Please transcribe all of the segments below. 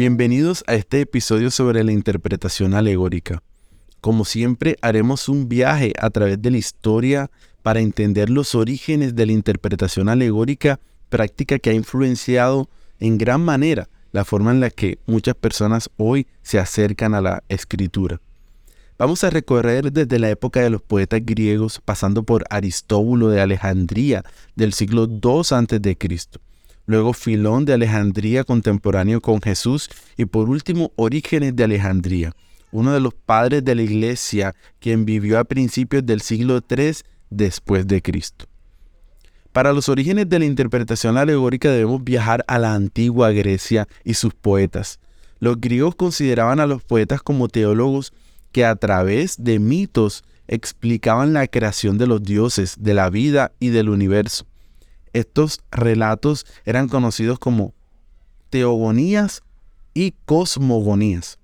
Bienvenidos a este episodio sobre la interpretación alegórica. Como siempre, haremos un viaje a través de la historia para entender los orígenes de la interpretación alegórica, práctica que ha influenciado en gran manera la forma en la que muchas personas hoy se acercan a la escritura. Vamos a recorrer desde la época de los poetas griegos, pasando por Aristóbulo de Alejandría del siglo II a.C., luego Filón de Alejandría contemporáneo con Jesús y por último Orígenes de Alejandría, uno de los padres de la iglesia quien vivió a principios del siglo III después de Cristo. Para los orígenes de la interpretación alegórica debemos viajar a la antigua Grecia y sus poetas. Los griegos consideraban a los poetas como teólogos que a través de mitos explicaban la creación de los dioses, de la vida y del universo. Estos relatos eran conocidos como teogonías y cosmogonías.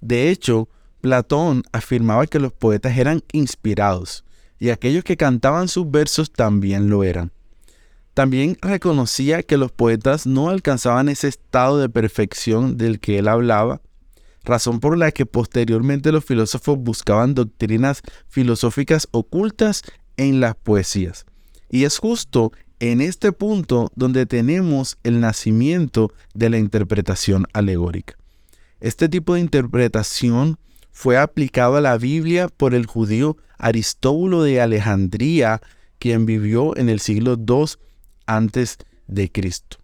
De hecho, Platón afirmaba que los poetas eran inspirados y aquellos que cantaban sus versos también lo eran. También reconocía que los poetas no alcanzaban ese estado de perfección del que él hablaba, razón por la que posteriormente los filósofos buscaban doctrinas filosóficas ocultas en las poesías. Y es justo en este punto donde tenemos el nacimiento de la interpretación alegórica. Este tipo de interpretación fue aplicado a la Biblia por el judío Aristóbulo de Alejandría, quien vivió en el siglo II antes de Cristo.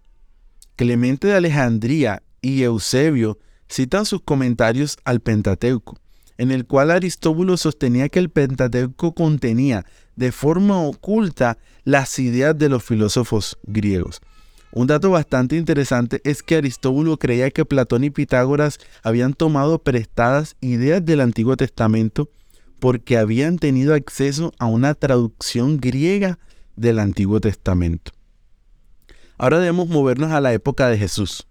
Clemente de Alejandría y Eusebio citan sus comentarios al Pentateuco, en el cual Aristóbulo sostenía que el Pentateuco contenía de forma oculta las ideas de los filósofos griegos. Un dato bastante interesante es que Aristóbulo creía que Platón y Pitágoras habían tomado prestadas ideas del Antiguo Testamento porque habían tenido acceso a una traducción griega del Antiguo Testamento. Ahora debemos movernos a la época de Jesús.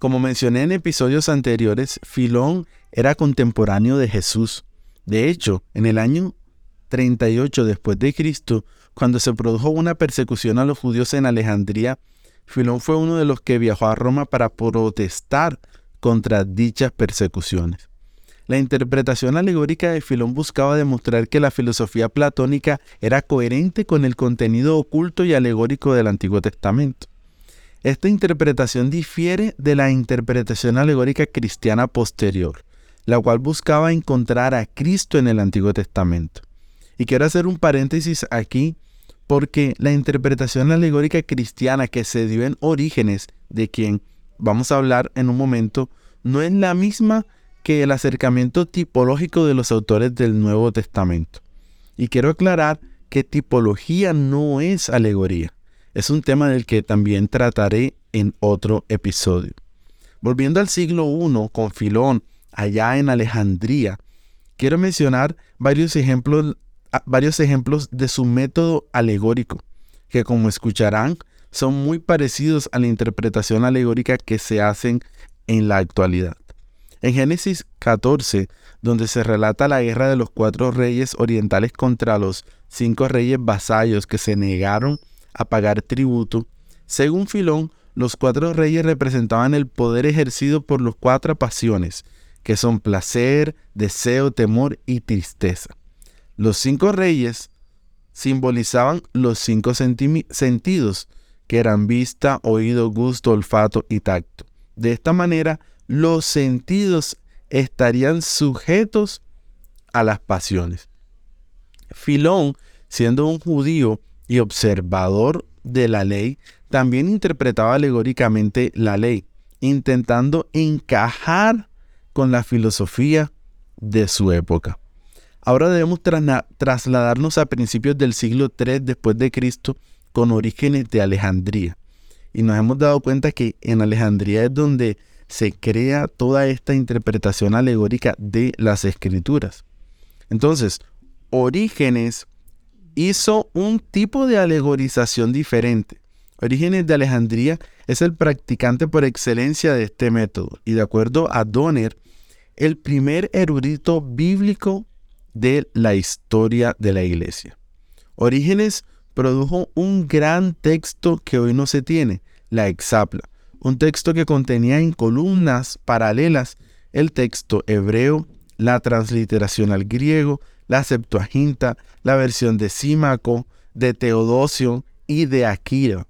Como mencioné en episodios anteriores, Filón era contemporáneo de Jesús. De hecho, en el año 38 después de Cristo, cuando se produjo una persecución a los judíos en Alejandría, Filón fue uno de los que viajó a Roma para protestar contra dichas persecuciones. La interpretación alegórica de Filón buscaba demostrar que la filosofía platónica era coherente con el contenido oculto y alegórico del Antiguo Testamento. Esta interpretación difiere de la interpretación alegórica cristiana posterior, la cual buscaba encontrar a Cristo en el Antiguo Testamento. Y quiero hacer un paréntesis aquí porque la interpretación alegórica cristiana que se dio en Orígenes, de quien vamos a hablar en un momento, no es la misma que el acercamiento tipológico de los autores del Nuevo Testamento. Y quiero aclarar que tipología no es alegoría. Es un tema del que también trataré en otro episodio. Volviendo al siglo I con Filón, allá en Alejandría, quiero mencionar varios ejemplos varios ejemplos de su método alegórico, que como escucharán son muy parecidos a la interpretación alegórica que se hacen en la actualidad. En Génesis 14, donde se relata la guerra de los cuatro reyes orientales contra los cinco reyes vasallos que se negaron a pagar tributo, según Filón, los cuatro reyes representaban el poder ejercido por las cuatro pasiones, que son placer, deseo, temor y tristeza. Los cinco reyes simbolizaban los cinco sentidos, que eran vista, oído, gusto, olfato y tacto. De esta manera, los sentidos estarían sujetos a las pasiones. Filón, siendo un judío y observador de la ley, también interpretaba alegóricamente la ley, intentando encajar con la filosofía de su época. Ahora debemos trasladarnos a principios del siglo III después de Cristo con orígenes de Alejandría. Y nos hemos dado cuenta que en Alejandría es donde se crea toda esta interpretación alegórica de las escrituras. Entonces, Orígenes hizo un tipo de alegorización diferente. Orígenes de Alejandría es el practicante por excelencia de este método y de acuerdo a Donner, el primer erudito bíblico de la historia de la iglesia. Orígenes produjo un gran texto que hoy no se tiene, la Exapla, un texto que contenía en columnas paralelas el texto hebreo, la transliteración al griego, la Septuaginta, la versión de Símaco, de Teodosio y de Aquila.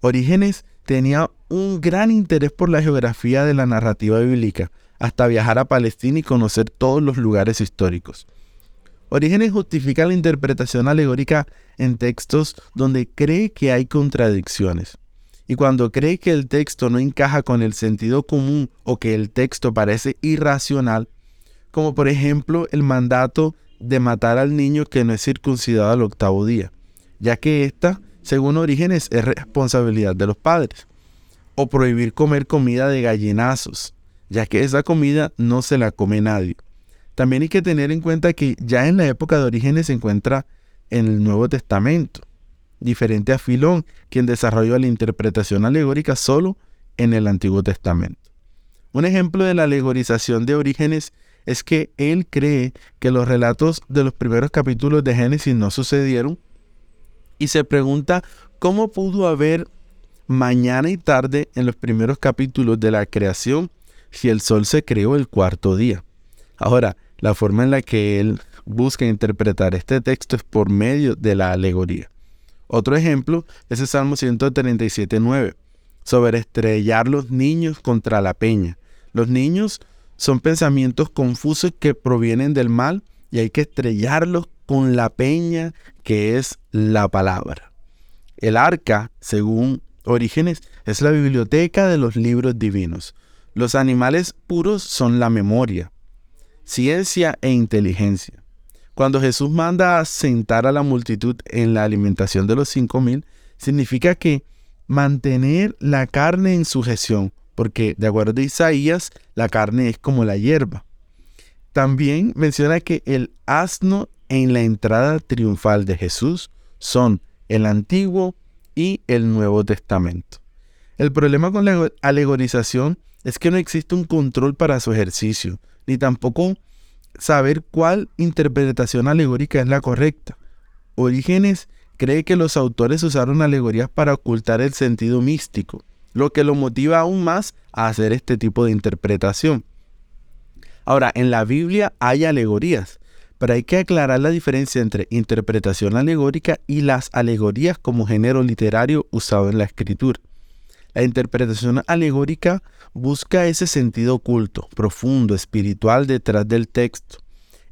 Orígenes tenía un gran interés por la geografía de la narrativa bíblica, hasta viajar a Palestina y conocer todos los lugares históricos. Orígenes justifica la interpretación alegórica en textos donde cree que hay contradicciones. Y cuando cree que el texto no encaja con el sentido común o que el texto parece irracional, como por ejemplo el mandato de matar al niño que no es circuncidado al octavo día, ya que esta, según Orígenes, es responsabilidad de los padres. O prohibir comer comida de gallinazos, ya que esa comida no se la come nadie. También hay que tener en cuenta que ya en la época de Orígenes se encuentra en el Nuevo Testamento, diferente a Filón, quien desarrolló la interpretación alegórica solo en el Antiguo Testamento. Un ejemplo de la alegorización de Orígenes es que él cree que los relatos de los primeros capítulos de Génesis no sucedieron y se pregunta cómo pudo haber mañana y tarde en los primeros capítulos de la creación si el sol se creó el cuarto día. Ahora, la forma en la que él busca interpretar este texto es por medio de la alegoría. Otro ejemplo es el Salmo 137.9, sobre estrellar los niños contra la peña. Los niños son pensamientos confusos que provienen del mal y hay que estrellarlos con la peña que es la palabra. El arca, según Orígenes, es la biblioteca de los libros divinos. Los animales puros son la memoria, ciencia e inteligencia. Cuando Jesús manda a sentar a la multitud en la alimentación de los cinco mil, significa que mantener la carne en sujeción, porque de acuerdo a Isaías, la carne es como la hierba. También menciona que el asno en la entrada triunfal de Jesús son el Antiguo y el Nuevo Testamento. El problema con la alegorización es que no existe un control para su ejercicio, ni tampoco saber cuál interpretación alegórica es la correcta. Orígenes cree que los autores usaron alegorías para ocultar el sentido místico, lo que lo motiva aún más a hacer este tipo de interpretación. Ahora, en la Biblia hay alegorías, pero hay que aclarar la diferencia entre interpretación alegórica y las alegorías como género literario usado en la escritura. La interpretación alegórica busca ese sentido oculto, profundo, espiritual detrás del texto.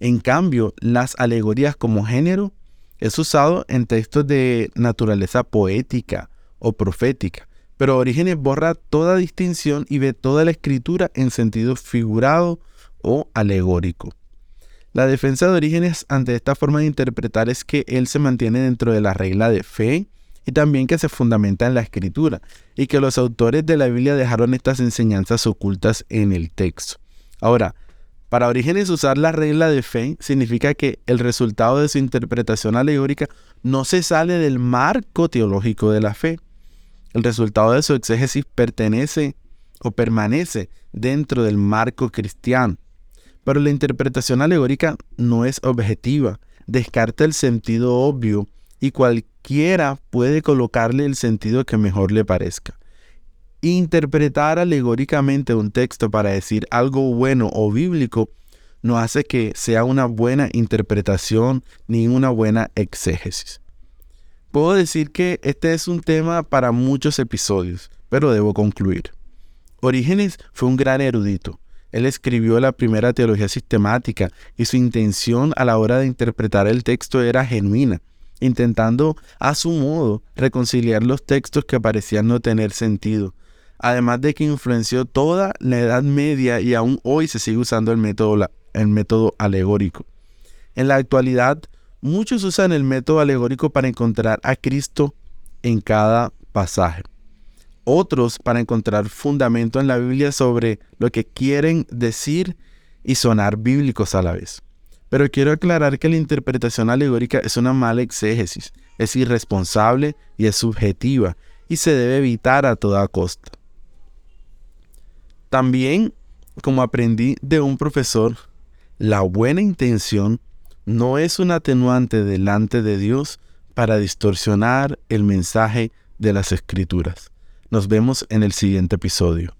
En cambio, las alegorías como género es usado en textos de naturaleza poética o profética, pero Orígenes borra toda distinción y ve toda la escritura en sentido figurado o alegórico. La defensa de Orígenes ante esta forma de interpretar es que él se mantiene dentro de la regla de fe, y también que se fundamenta en la escritura, y que los autores de la Biblia dejaron estas enseñanzas ocultas en el texto. Ahora, para Orígenes usar la regla de fe significa que el resultado de su interpretación alegórica no se sale del marco teológico de la fe. El resultado de su exégesis pertenece o permanece dentro del marco cristiano. Pero la interpretación alegórica no es objetiva, descarta el sentido obvio y cualquier quiera puede colocarle el sentido que mejor le parezca. Interpretar alegóricamente un texto para decir algo bueno o bíblico no hace que sea una buena interpretación ni una buena exégesis. Puedo decir que este es un tema para muchos episodios, pero debo concluir. Orígenes fue un gran erudito. Él escribió la primera teología sistemática y su intención a la hora de interpretar el texto era genuina intentando a su modo reconciliar los textos que parecían no tener sentido, además de que influenció toda la Edad Media y aún hoy se sigue usando el método, el método alegórico. En la actualidad, muchos usan el método alegórico para encontrar a Cristo en cada pasaje. Otros para encontrar fundamento en la Biblia sobre lo que quieren decir y sonar bíblicos a la vez. Pero quiero aclarar que la interpretación alegórica es una mala exégesis, es irresponsable y es subjetiva y se debe evitar a toda costa. También, como aprendí de un profesor, la buena intención no es un atenuante delante de Dios para distorsionar el mensaje de las escrituras. Nos vemos en el siguiente episodio.